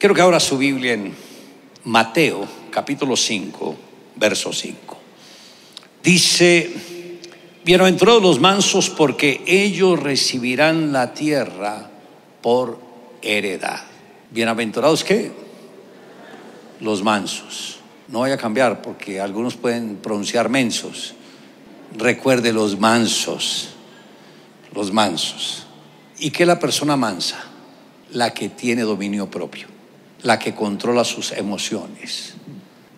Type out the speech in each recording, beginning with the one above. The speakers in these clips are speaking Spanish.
Quiero que ahora su Biblia en Mateo capítulo 5, verso 5. Dice, bienaventurados los mansos porque ellos recibirán la tierra por heredad. Bienaventurados qué? Los mansos. No voy a cambiar porque algunos pueden pronunciar mensos. Recuerde los mansos, los mansos. ¿Y qué es la persona mansa? La que tiene dominio propio la que controla sus emociones,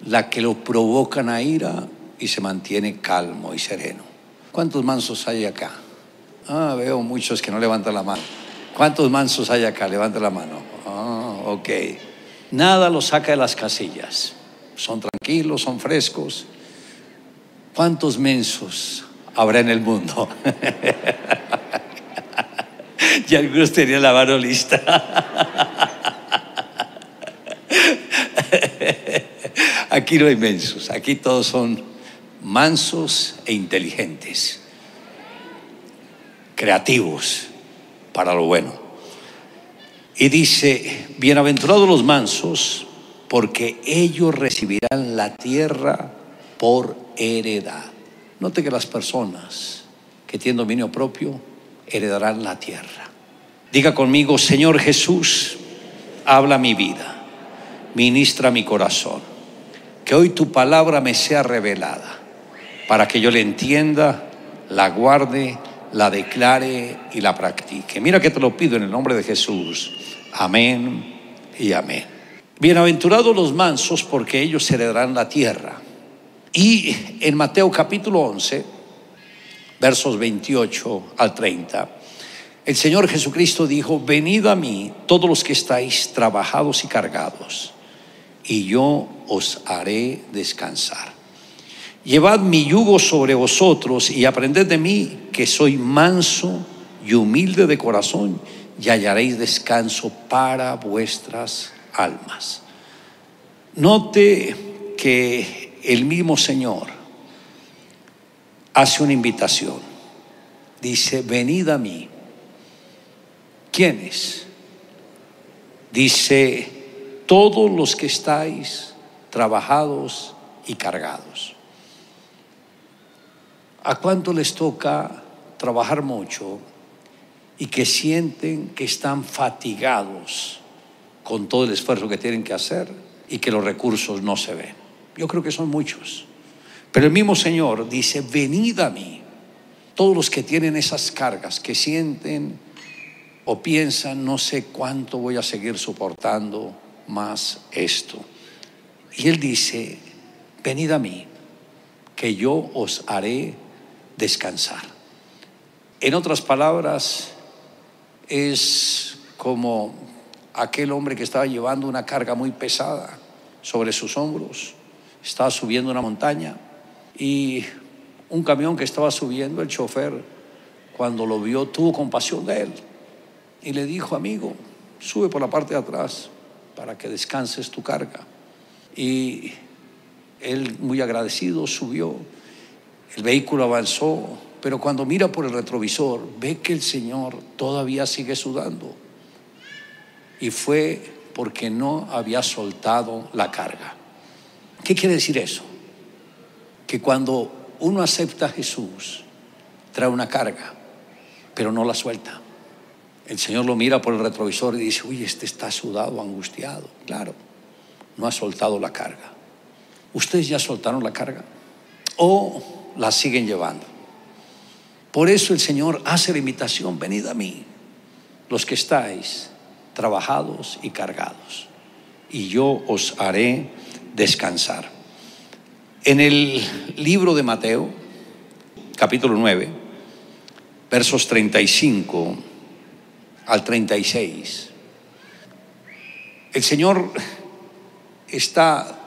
la que lo provocan a ira y se mantiene calmo y sereno. ¿Cuántos mansos hay acá? Ah, veo muchos que no levantan la mano. ¿Cuántos mansos hay acá? Levanta la mano. Ah, ok. Nada los saca de las casillas. Son tranquilos, son frescos. ¿Cuántos mensos habrá en el mundo? y algunos tenían la mano lista. Aquí no hay mensos, aquí todos son mansos e inteligentes, creativos para lo bueno. Y dice, bienaventurados los mansos, porque ellos recibirán la tierra por heredad. Note que las personas que tienen dominio propio heredarán la tierra. Diga conmigo, Señor Jesús, habla mi vida, ministra mi corazón que hoy tu palabra me sea revelada, para que yo la entienda, la guarde, la declare y la practique. Mira que te lo pido en el nombre de Jesús. Amén y amén. Bienaventurados los mansos porque ellos heredarán la tierra. Y en Mateo capítulo 11, versos 28 al 30, el Señor Jesucristo dijo, venid a mí todos los que estáis trabajados y cargados y yo os haré descansar. Llevad mi yugo sobre vosotros y aprended de mí que soy manso y humilde de corazón y hallaréis descanso para vuestras almas. Note que el mismo Señor hace una invitación. Dice, venid a mí. ¿Quiénes? Dice, todos los que estáis trabajados y cargados. ¿A cuánto les toca trabajar mucho y que sienten que están fatigados con todo el esfuerzo que tienen que hacer y que los recursos no se ven? Yo creo que son muchos. Pero el mismo Señor dice, venid a mí, todos los que tienen esas cargas, que sienten o piensan, no sé cuánto voy a seguir soportando, más esto. Y él dice, venid a mí, que yo os haré descansar. En otras palabras, es como aquel hombre que estaba llevando una carga muy pesada sobre sus hombros, estaba subiendo una montaña y un camión que estaba subiendo, el chofer, cuando lo vio, tuvo compasión de él y le dijo, amigo, sube por la parte de atrás para que descanses tu carga. Y él, muy agradecido, subió. El vehículo avanzó, pero cuando mira por el retrovisor, ve que el Señor todavía sigue sudando. Y fue porque no había soltado la carga. ¿Qué quiere decir eso? Que cuando uno acepta a Jesús, trae una carga, pero no la suelta. El Señor lo mira por el retrovisor y dice, uy, este está sudado, angustiado. Claro, no ha soltado la carga. ¿Ustedes ya soltaron la carga? ¿O la siguen llevando? Por eso el Señor hace la invitación, venid a mí, los que estáis trabajados y cargados, y yo os haré descansar. En el libro de Mateo, capítulo 9, versos 35 al 36. El Señor está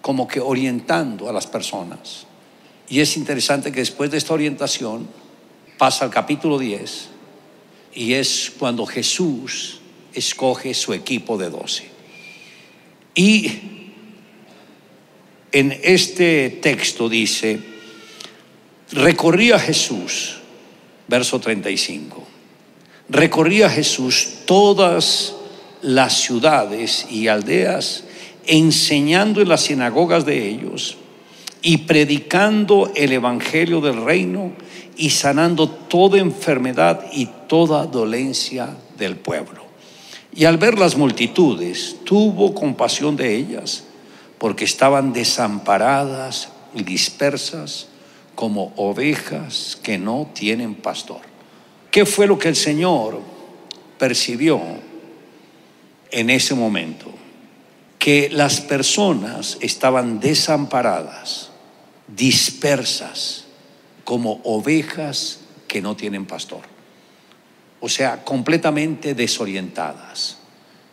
como que orientando a las personas. Y es interesante que después de esta orientación pasa al capítulo 10 y es cuando Jesús escoge su equipo de 12. Y en este texto dice, recorría Jesús, verso 35 recorría Jesús todas las ciudades y aldeas, enseñando en las sinagogas de ellos y predicando el Evangelio del reino y sanando toda enfermedad y toda dolencia del pueblo. Y al ver las multitudes, tuvo compasión de ellas, porque estaban desamparadas y dispersas como ovejas que no tienen pastor. ¿Qué fue lo que el Señor percibió en ese momento? Que las personas estaban desamparadas, dispersas, como ovejas que no tienen pastor. O sea, completamente desorientadas.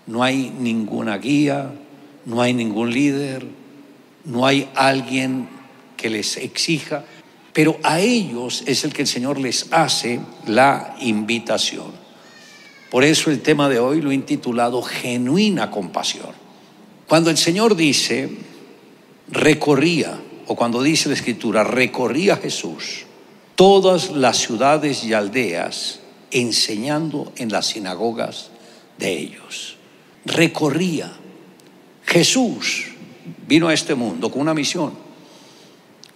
No hay ninguna guía, no hay ningún líder, no hay alguien que les exija, pero a ellos es el que el Señor les hace la invitación. Por eso el tema de hoy lo he intitulado Genuina compasión. Cuando el Señor dice, recorría, o cuando dice la Escritura, recorría Jesús todas las ciudades y aldeas enseñando en las sinagogas de ellos. Recorría. Jesús vino a este mundo con una misión.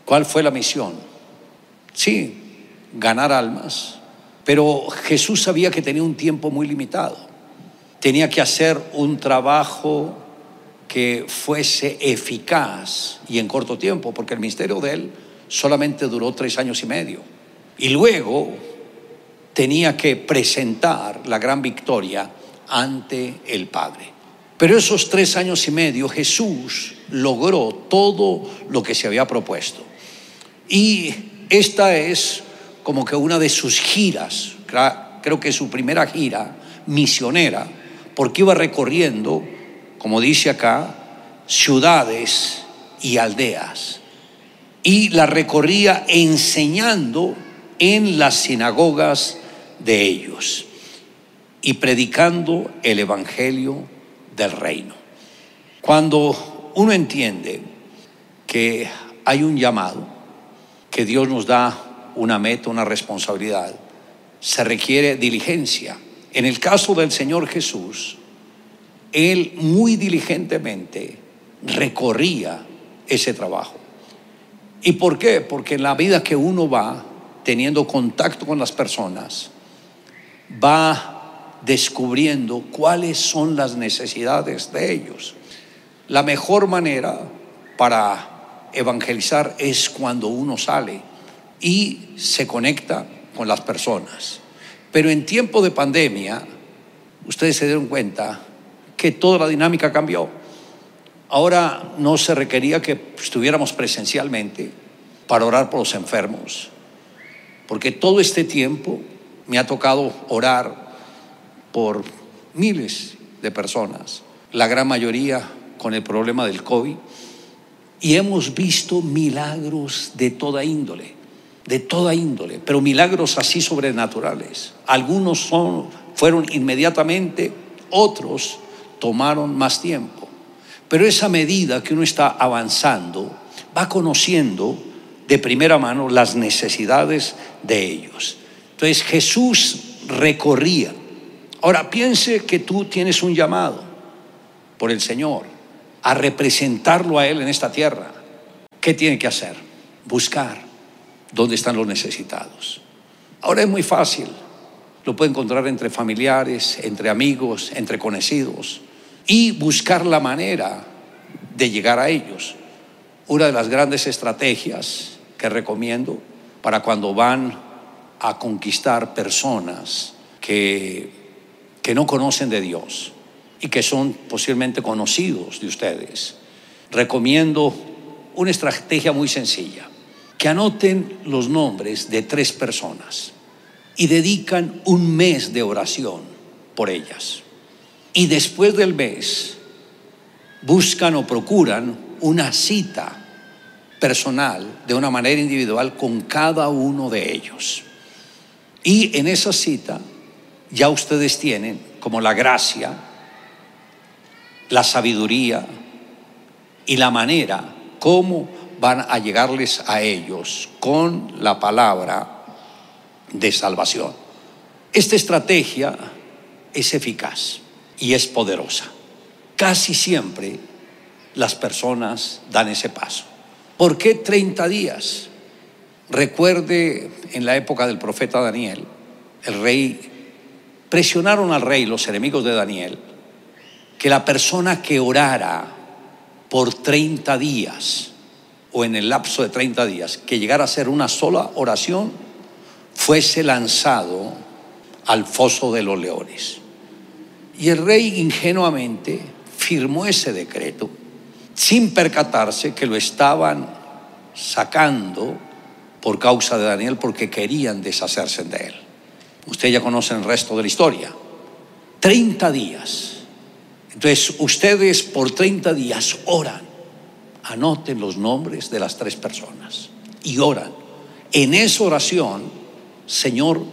¿Cuál fue la misión? Sí, ganar almas. Pero Jesús sabía que tenía un tiempo muy limitado. Tenía que hacer un trabajo que fuese eficaz y en corto tiempo, porque el misterio de él solamente duró tres años y medio. Y luego tenía que presentar la gran victoria ante el Padre. Pero esos tres años y medio Jesús logró todo lo que se había propuesto. Y esta es como que una de sus giras, creo que su primera gira misionera, porque iba recorriendo, como dice acá, ciudades y aldeas. Y la recorría enseñando en las sinagogas de ellos y predicando el Evangelio del reino. Cuando uno entiende que hay un llamado, que Dios nos da una meta, una responsabilidad, se requiere diligencia. En el caso del Señor Jesús, Él muy diligentemente recorría ese trabajo. ¿Y por qué? Porque en la vida que uno va teniendo contacto con las personas, va descubriendo cuáles son las necesidades de ellos. La mejor manera para evangelizar es cuando uno sale y se conecta con las personas. Pero en tiempo de pandemia, ustedes se dieron cuenta que toda la dinámica cambió. Ahora no se requería que estuviéramos presencialmente para orar por los enfermos, porque todo este tiempo me ha tocado orar por miles de personas, la gran mayoría con el problema del COVID y hemos visto milagros de toda índole, de toda índole, pero milagros así sobrenaturales. Algunos son, fueron inmediatamente, otros tomaron más tiempo. Pero esa medida que uno está avanzando, va conociendo de primera mano las necesidades de ellos. Entonces Jesús recorría. Ahora piense que tú tienes un llamado por el Señor a representarlo a Él en esta tierra, ¿qué tiene que hacer? Buscar dónde están los necesitados. Ahora es muy fácil, lo puede encontrar entre familiares, entre amigos, entre conocidos, y buscar la manera de llegar a ellos. Una de las grandes estrategias que recomiendo para cuando van a conquistar personas que, que no conocen de Dios y que son posiblemente conocidos de ustedes. Recomiendo una estrategia muy sencilla, que anoten los nombres de tres personas y dedican un mes de oración por ellas. Y después del mes buscan o procuran una cita personal de una manera individual con cada uno de ellos. Y en esa cita ya ustedes tienen como la gracia la sabiduría y la manera cómo van a llegarles a ellos con la palabra de salvación. Esta estrategia es eficaz. y es poderosa. Casi siempre las personas dan ese paso. ¿Por qué 30 días? Recuerde en la época del profeta Daniel, el rey, presionaron al rey, los enemigos de Daniel, que la persona que orara por 30 días o en el lapso de 30 días, que llegara a ser una sola oración, fuese lanzado al foso de los leones. Y el rey ingenuamente firmó ese decreto sin percatarse que lo estaban sacando por causa de Daniel porque querían deshacerse de él. Usted ya conoce el resto de la historia. 30 días. Entonces, ustedes por 30 días oran. Anoten los nombres de las tres personas y oran. En esa oración, Señor,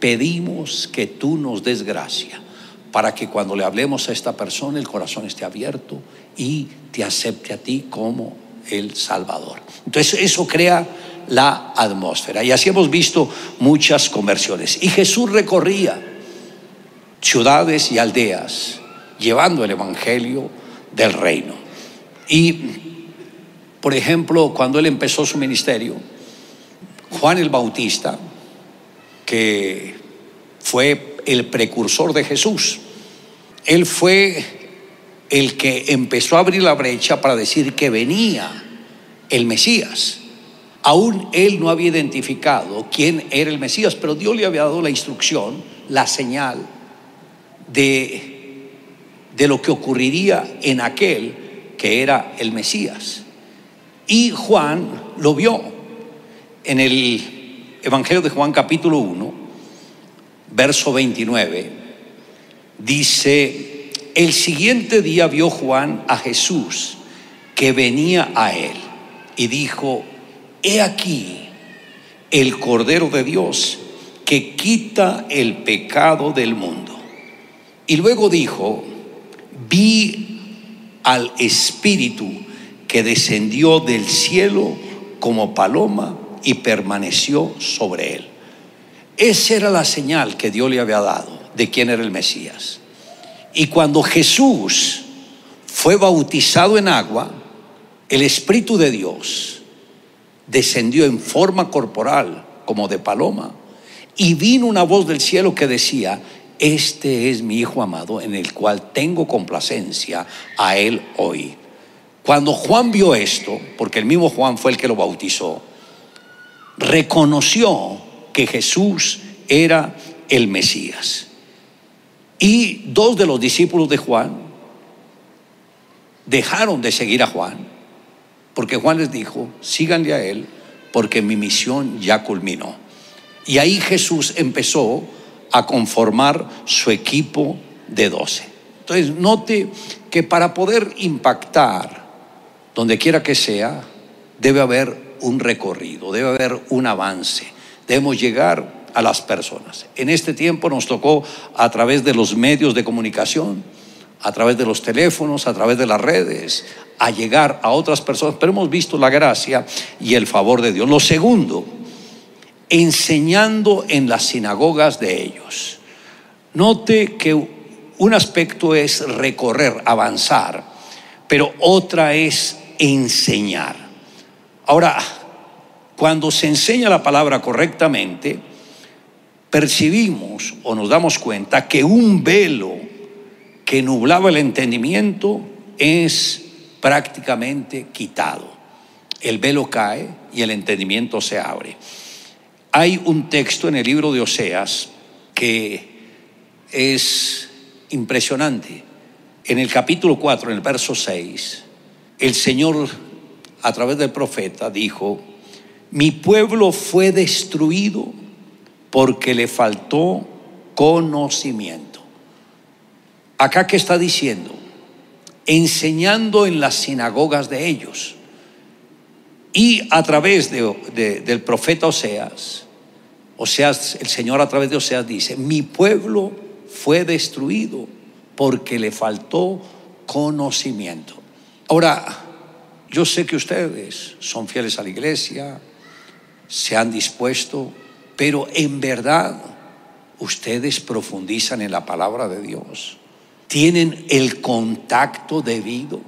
pedimos que tú nos des gracia para que cuando le hablemos a esta persona el corazón esté abierto y te acepte a ti como el Salvador. Entonces eso crea la atmósfera. Y así hemos visto muchas conversiones. Y Jesús recorría ciudades y aldeas llevando el Evangelio del reino. Y, por ejemplo, cuando él empezó su ministerio, Juan el Bautista, que fue el precursor de Jesús, él fue el que empezó a abrir la brecha para decir que venía el Mesías. Aún él no había identificado quién era el Mesías, pero Dios le había dado la instrucción, la señal de, de lo que ocurriría en aquel que era el Mesías. Y Juan lo vio en el Evangelio de Juan capítulo 1, verso 29 Dice, el siguiente día vio Juan a Jesús que venía a él y dijo, he aquí el Cordero de Dios que quita el pecado del mundo. Y luego dijo, vi al Espíritu que descendió del cielo como paloma y permaneció sobre él. Esa era la señal que Dios le había dado de quién era el Mesías. Y cuando Jesús fue bautizado en agua, el Espíritu de Dios descendió en forma corporal como de paloma y vino una voz del cielo que decía, este es mi Hijo amado en el cual tengo complacencia a él hoy. Cuando Juan vio esto, porque el mismo Juan fue el que lo bautizó, reconoció que Jesús era el Mesías. Y dos de los discípulos de Juan dejaron de seguir a Juan, porque Juan les dijo, síganle a él, porque mi misión ya culminó. Y ahí Jesús empezó a conformar su equipo de doce. Entonces, note que para poder impactar donde quiera que sea, debe haber un recorrido, debe haber un avance. Debemos llegar a las personas. En este tiempo nos tocó a través de los medios de comunicación, a través de los teléfonos, a través de las redes, a llegar a otras personas, pero hemos visto la gracia y el favor de Dios. Lo segundo, enseñando en las sinagogas de ellos. Note que un aspecto es recorrer, avanzar, pero otra es enseñar. Ahora, cuando se enseña la palabra correctamente, percibimos o nos damos cuenta que un velo que nublaba el entendimiento es prácticamente quitado. El velo cae y el entendimiento se abre. Hay un texto en el libro de Oseas que es impresionante. En el capítulo 4, en el verso 6, el Señor a través del profeta dijo, mi pueblo fue destruido porque le faltó conocimiento. Acá que está diciendo, enseñando en las sinagogas de ellos y a través de, del profeta Oseas, Oseas, el Señor a través de Oseas dice, mi pueblo fue destruido porque le faltó conocimiento. Ahora, yo sé que ustedes son fieles a la iglesia, se han dispuesto pero en verdad ustedes profundizan en la palabra de Dios. tienen el contacto debido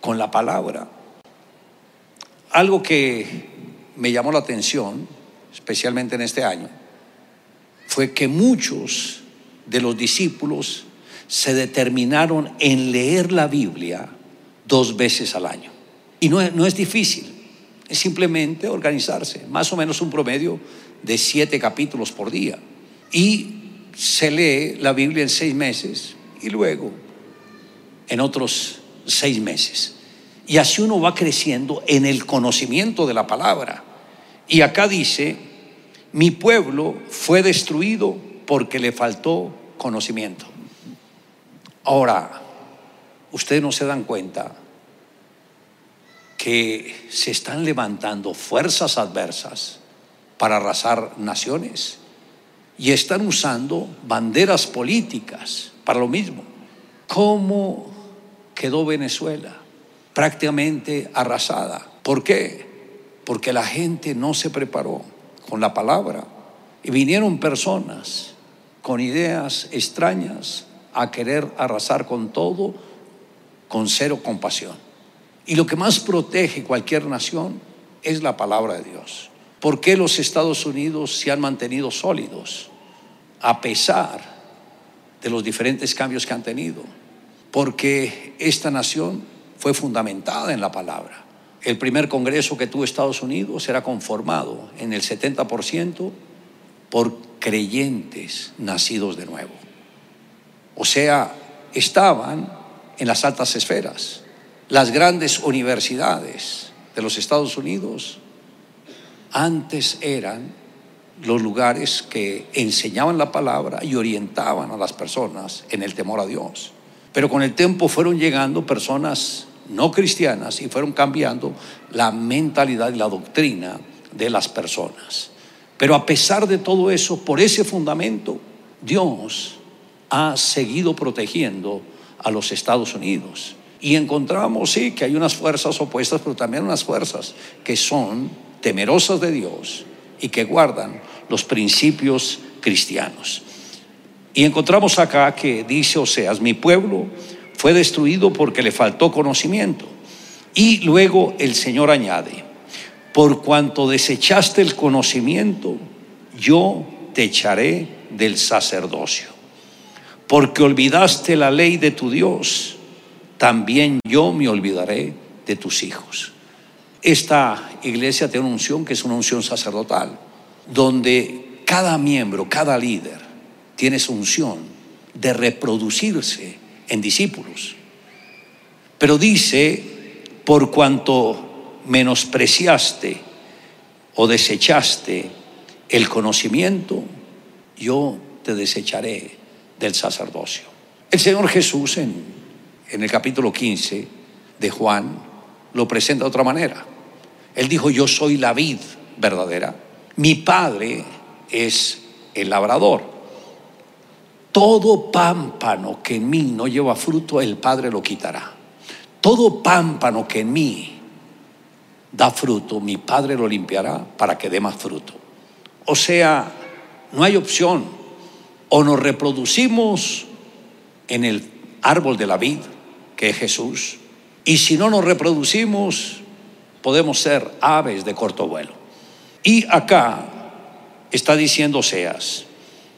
con la palabra. Algo que me llamó la atención, especialmente en este año, fue que muchos de los discípulos se determinaron en leer la Biblia dos veces al año. Y no es, no es difícil, es simplemente organizarse, más o menos un promedio de siete capítulos por día. Y se lee la Biblia en seis meses y luego en otros seis meses. Y así uno va creciendo en el conocimiento de la palabra. Y acá dice, mi pueblo fue destruido porque le faltó conocimiento. Ahora, ustedes no se dan cuenta que se están levantando fuerzas adversas para arrasar naciones y están usando banderas políticas para lo mismo. ¿Cómo quedó Venezuela? Prácticamente arrasada. ¿Por qué? Porque la gente no se preparó con la palabra y vinieron personas con ideas extrañas a querer arrasar con todo, con cero compasión. Y lo que más protege cualquier nación es la palabra de Dios. ¿Por qué los Estados Unidos se han mantenido sólidos a pesar de los diferentes cambios que han tenido? Porque esta nación fue fundamentada en la palabra. El primer congreso que tuvo Estados Unidos era conformado en el 70% por creyentes nacidos de nuevo. O sea, estaban en las altas esferas. Las grandes universidades de los Estados Unidos antes eran los lugares que enseñaban la palabra y orientaban a las personas en el temor a Dios. Pero con el tiempo fueron llegando personas no cristianas y fueron cambiando la mentalidad y la doctrina de las personas. Pero a pesar de todo eso, por ese fundamento, Dios ha seguido protegiendo a los Estados Unidos. Y encontramos, sí, que hay unas fuerzas opuestas, pero también unas fuerzas que son temerosas de Dios y que guardan los principios cristianos. Y encontramos acá que dice Oseas, mi pueblo fue destruido porque le faltó conocimiento. Y luego el Señor añade, por cuanto desechaste el conocimiento, yo te echaré del sacerdocio. Porque olvidaste la ley de tu Dios, también yo me olvidaré de tus hijos. Esta iglesia tiene una unción que es una unción sacerdotal, donde cada miembro, cada líder, tiene su unción de reproducirse en discípulos. Pero dice, por cuanto menospreciaste o desechaste el conocimiento, yo te desecharé del sacerdocio. El Señor Jesús en, en el capítulo 15 de Juan lo presenta de otra manera. Él dijo, yo soy la vid verdadera. Mi padre es el labrador. Todo pámpano que en mí no lleva fruto, el Padre lo quitará. Todo pámpano que en mí da fruto, mi Padre lo limpiará para que dé más fruto. O sea, no hay opción. O nos reproducimos en el árbol de la vid, que es Jesús, y si no nos reproducimos, podemos ser aves de corto vuelo. Y acá está diciendo Seas,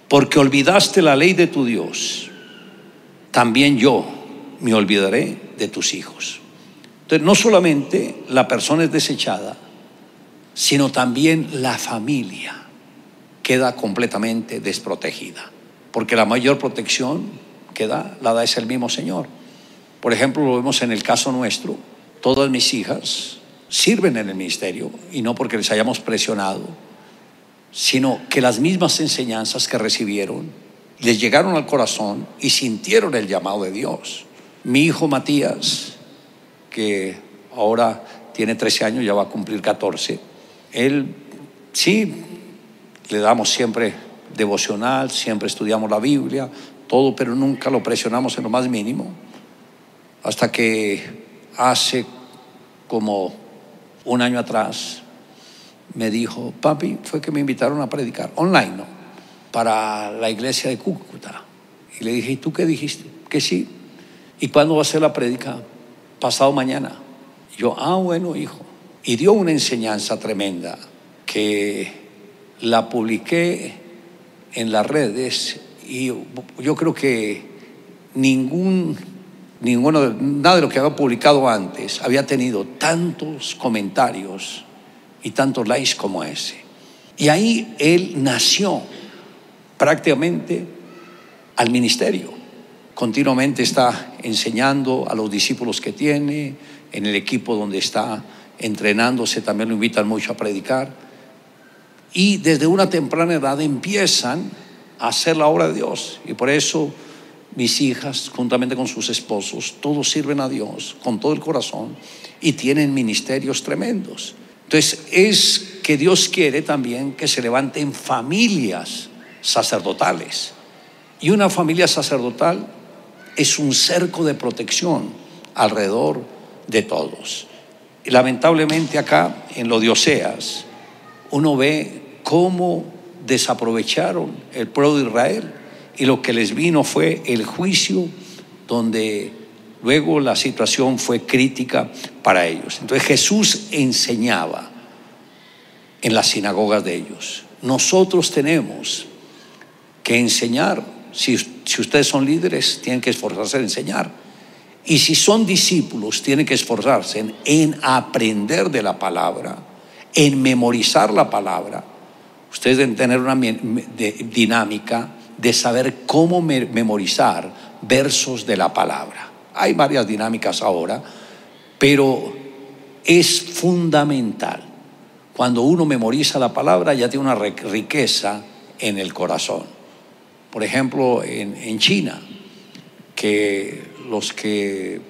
porque olvidaste la ley de tu Dios, también yo me olvidaré de tus hijos. Entonces, no solamente la persona es desechada, sino también la familia queda completamente desprotegida, porque la mayor protección que da, la da es el mismo Señor. Por ejemplo, lo vemos en el caso nuestro, todas mis hijas sirven en el ministerio y no porque les hayamos presionado, sino que las mismas enseñanzas que recibieron les llegaron al corazón y sintieron el llamado de Dios. Mi hijo Matías, que ahora tiene 13 años, ya va a cumplir 14, él sí, le damos siempre devocional, siempre estudiamos la Biblia, todo, pero nunca lo presionamos en lo más mínimo, hasta que hace como un año atrás me dijo, papi, fue que me invitaron a predicar online, ¿no? Para la iglesia de Cúcuta. Y le dije, ¿y tú qué dijiste? que sí. ¿Y cuándo va a ser la prédica? Pasado mañana. Yo, ah, bueno, hijo. Y dio una enseñanza tremenda que la publiqué en las redes y yo creo que ningún, ninguno, nada de lo que había publicado antes había tenido tantos comentarios y tantos likes como ese. Y ahí él nació prácticamente al ministerio. Continuamente está enseñando a los discípulos que tiene, en el equipo donde está entrenándose, también lo invitan mucho a predicar. Y desde una temprana edad empiezan a hacer la obra de Dios. Y por eso mis hijas, juntamente con sus esposos, todos sirven a Dios con todo el corazón y tienen ministerios tremendos. Entonces es que Dios quiere también que se levanten familias sacerdotales. Y una familia sacerdotal es un cerco de protección alrededor de todos. Y lamentablemente acá en lo de Oseas uno ve cómo desaprovecharon el pueblo de Israel y lo que les vino fue el juicio donde luego la situación fue crítica para ellos. Entonces Jesús enseñaba en las sinagogas de ellos. Nosotros tenemos que enseñar. Si, si ustedes son líderes, tienen que esforzarse en enseñar. Y si son discípulos, tienen que esforzarse en, en aprender de la palabra, en memorizar la palabra. Ustedes deben tener una dinámica de saber cómo memorizar versos de la palabra. Hay varias dinámicas ahora, pero es fundamental. Cuando uno memoriza la palabra ya tiene una riqueza en el corazón. Por ejemplo, en, China, que los que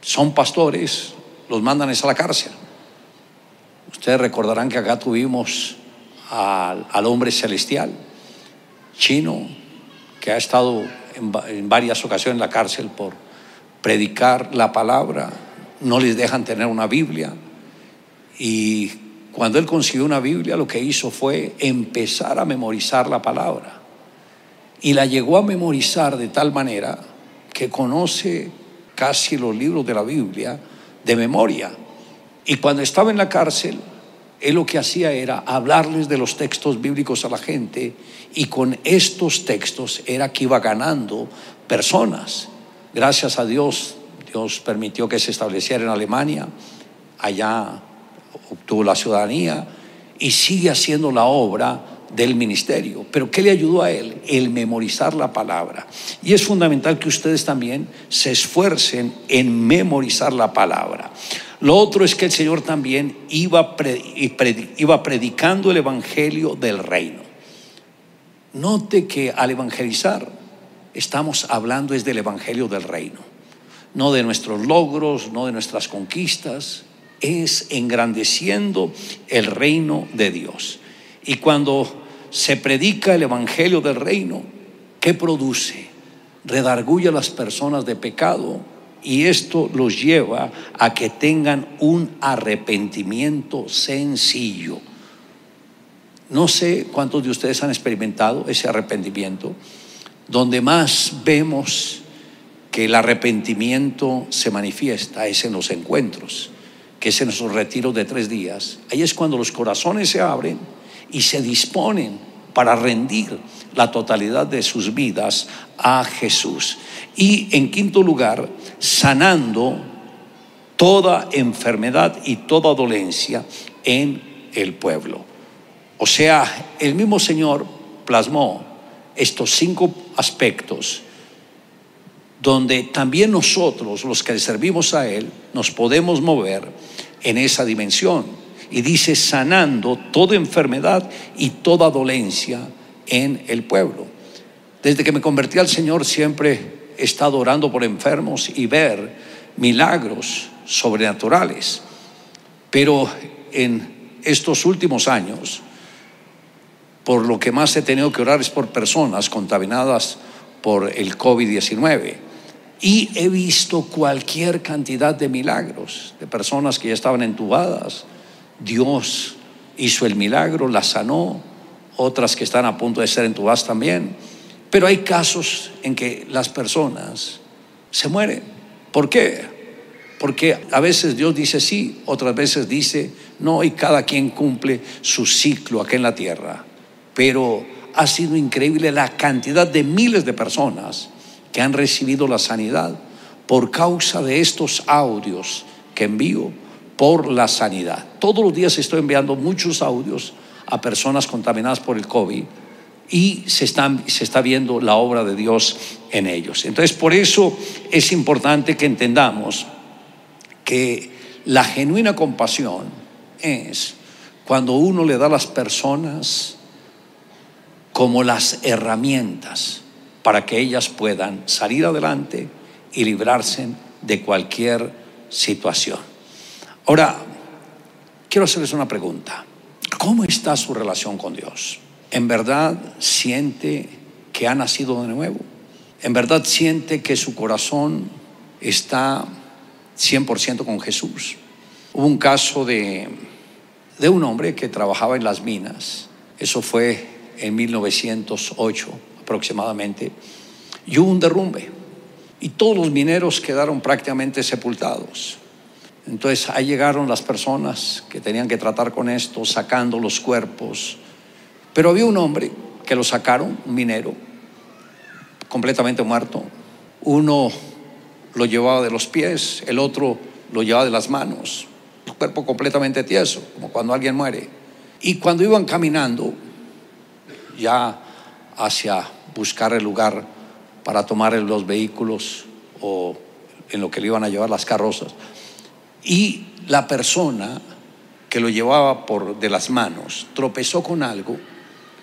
son pastores los mandan a la cárcel. Ustedes recordarán que acá tuvimos al hombre celestial chino que ha estado en, varias ocasiones en la cárcel por predicar la palabra, no les dejan tener una Biblia. Y cuando él consiguió una Biblia, lo que hizo fue empezar a memorizar la palabra. Y la llegó a memorizar de tal manera que conoce casi los libros de la Biblia de memoria. Y cuando estaba en la cárcel, él lo que hacía era hablarles de los textos bíblicos a la gente y con estos textos era que iba ganando personas. Gracias a Dios, Dios permitió que se estableciera en Alemania, allá obtuvo la ciudadanía y sigue haciendo la obra del ministerio. Pero ¿qué le ayudó a él? El memorizar la palabra. Y es fundamental que ustedes también se esfuercen en memorizar la palabra. Lo otro es que el Señor también iba, iba predicando el Evangelio del reino. Note que al evangelizar estamos hablando es del Evangelio del reino, no de nuestros logros, no de nuestras conquistas, es engrandeciendo el reino de Dios. Y cuando se predica el Evangelio del reino, ¿qué produce? Redarguye a las personas de pecado y esto los lleva a que tengan un arrepentimiento sencillo. No sé cuántos de ustedes han experimentado ese arrepentimiento, donde más vemos que el arrepentimiento se manifiesta es en los encuentros, que es en esos retiros de tres días. Ahí es cuando los corazones se abren y se disponen para rendir la totalidad de sus vidas a Jesús. Y en quinto lugar, sanando toda enfermedad y toda dolencia en el pueblo. O sea, el mismo Señor plasmó estos cinco aspectos donde también nosotros, los que servimos a Él, nos podemos mover en esa dimensión. Y dice, sanando toda enfermedad y toda dolencia en el pueblo. Desde que me convertí al Señor siempre he estado orando por enfermos y ver milagros sobrenaturales. Pero en estos últimos años, por lo que más he tenido que orar es por personas contaminadas por el COVID-19. Y he visto cualquier cantidad de milagros, de personas que ya estaban entubadas. Dios hizo el milagro, las sanó, otras que están a punto de ser entubadas también. Pero hay casos en que las personas se mueren. ¿Por qué? Porque a veces Dios dice sí, otras veces dice no, y cada quien cumple su ciclo aquí en la tierra. Pero ha sido increíble la cantidad de miles de personas que han recibido la sanidad por causa de estos audios que envío por la sanidad. Todos los días estoy enviando muchos audios a personas contaminadas por el COVID y se, están, se está viendo la obra de Dios en ellos. Entonces, por eso es importante que entendamos que la genuina compasión es cuando uno le da a las personas como las herramientas para que ellas puedan salir adelante y librarse de cualquier situación. Ahora, quiero hacerles una pregunta. ¿Cómo está su relación con Dios? ¿En verdad siente que ha nacido de nuevo? ¿En verdad siente que su corazón está 100% con Jesús? Hubo un caso de, de un hombre que trabajaba en las minas. Eso fue en 1908 aproximadamente. Y hubo un derrumbe. Y todos los mineros quedaron prácticamente sepultados. Entonces ahí llegaron las personas que tenían que tratar con esto, sacando los cuerpos. Pero había un hombre que lo sacaron, un minero, completamente muerto. Uno lo llevaba de los pies, el otro lo llevaba de las manos, el cuerpo completamente tieso, como cuando alguien muere. Y cuando iban caminando ya hacia buscar el lugar para tomar los vehículos o en lo que le iban a llevar las carrozas, y la persona que lo llevaba por de las manos tropezó con algo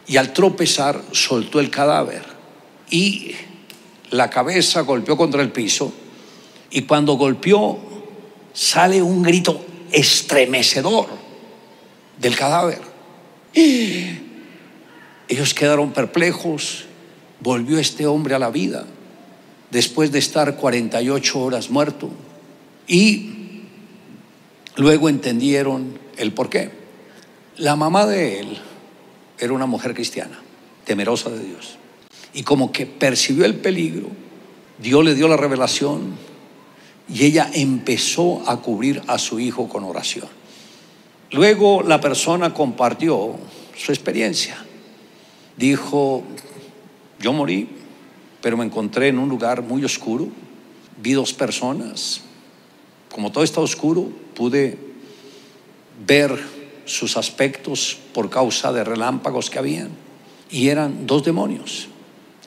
y al tropezar soltó el cadáver y la cabeza golpeó contra el piso y cuando golpeó sale un grito estremecedor del cadáver. Ellos quedaron perplejos, volvió este hombre a la vida después de estar 48 horas muerto y Luego entendieron el por qué. La mamá de él era una mujer cristiana, temerosa de Dios. Y como que percibió el peligro, Dios le dio la revelación y ella empezó a cubrir a su hijo con oración. Luego la persona compartió su experiencia. Dijo, yo morí, pero me encontré en un lugar muy oscuro, vi dos personas, como todo está oscuro, pude ver sus aspectos por causa de relámpagos que habían. Y eran dos demonios.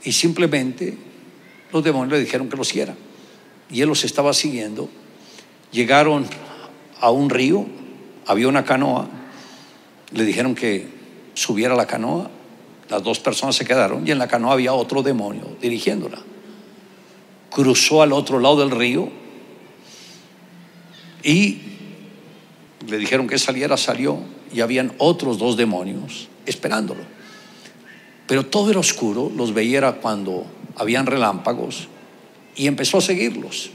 Y simplemente los demonios le dijeron que los hiciera. Y él los estaba siguiendo. Llegaron a un río, había una canoa. Le dijeron que subiera la canoa. Las dos personas se quedaron y en la canoa había otro demonio dirigiéndola. Cruzó al otro lado del río y le dijeron que saliera, salió y habían otros dos demonios esperándolo. Pero todo era oscuro, los veía cuando habían relámpagos y empezó a seguirlos.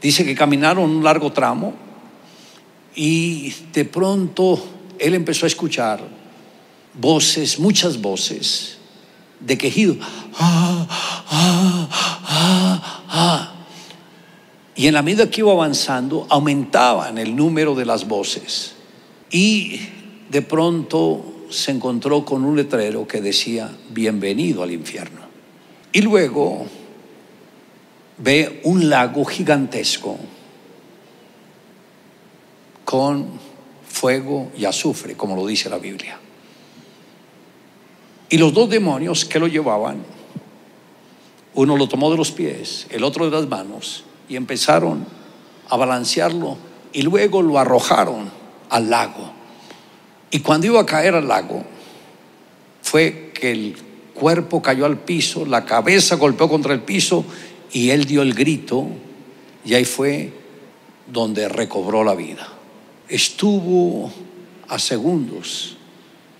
Dice que caminaron un largo tramo y de pronto él empezó a escuchar voces, muchas voces de quejido. Ah, ah, ah, ah y en la medida que iba avanzando, aumentaban el número de las voces. Y de pronto se encontró con un letrero que decía, bienvenido al infierno. Y luego ve un lago gigantesco con fuego y azufre, como lo dice la Biblia. Y los dos demonios que lo llevaban, uno lo tomó de los pies, el otro de las manos, y empezaron a balancearlo y luego lo arrojaron al lago. Y cuando iba a caer al lago, fue que el cuerpo cayó al piso, la cabeza golpeó contra el piso y él dio el grito y ahí fue donde recobró la vida. Estuvo a segundos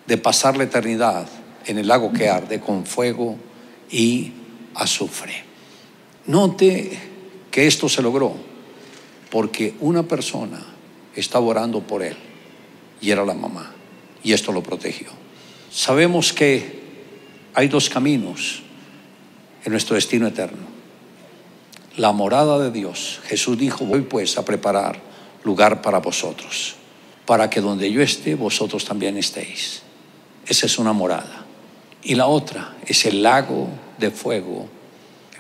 de pasar la eternidad en el lago que arde con fuego y azufre. Note que esto se logró porque una persona estaba orando por él y era la mamá y esto lo protegió. Sabemos que hay dos caminos en nuestro destino eterno. La morada de Dios. Jesús dijo, voy pues a preparar lugar para vosotros, para que donde yo esté, vosotros también estéis. Esa es una morada. Y la otra es el lago de fuego,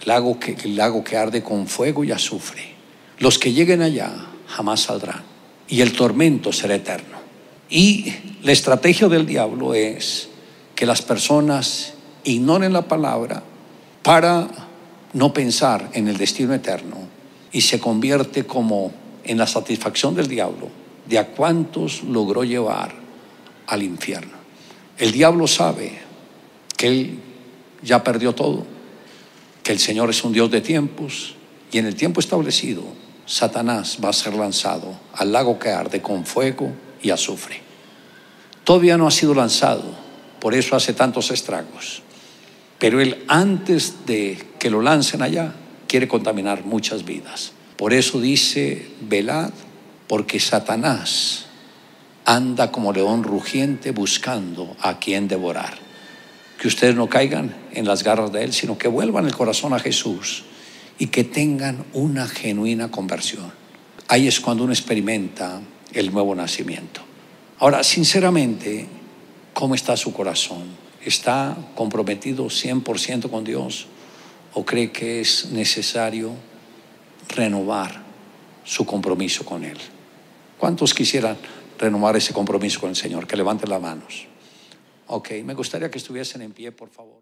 el lago que, el lago que arde con fuego y azufre. Los que lleguen allá jamás saldrán y el tormento será eterno. Y la estrategia del diablo es que las personas ignoren la palabra para no pensar en el destino eterno y se convierte como en la satisfacción del diablo de a cuántos logró llevar al infierno. El diablo sabe que él ya perdió todo, que el Señor es un Dios de tiempos y en el tiempo establecido Satanás va a ser lanzado al lago que arde con fuego y azufre. Todavía no ha sido lanzado, por eso hace tantos estragos. Pero él antes de que lo lancen allá, quiere contaminar muchas vidas. Por eso dice, velad, porque Satanás anda como león rugiente buscando a quien devorar que ustedes no caigan en las garras de Él, sino que vuelvan el corazón a Jesús y que tengan una genuina conversión. Ahí es cuando uno experimenta el nuevo nacimiento. Ahora, sinceramente, ¿cómo está su corazón? ¿Está comprometido 100% con Dios o cree que es necesario renovar su compromiso con Él? ¿Cuántos quisieran renovar ese compromiso con el Señor? Que levanten las manos. Ok, me gustaría que estuviesen en pie, por favor.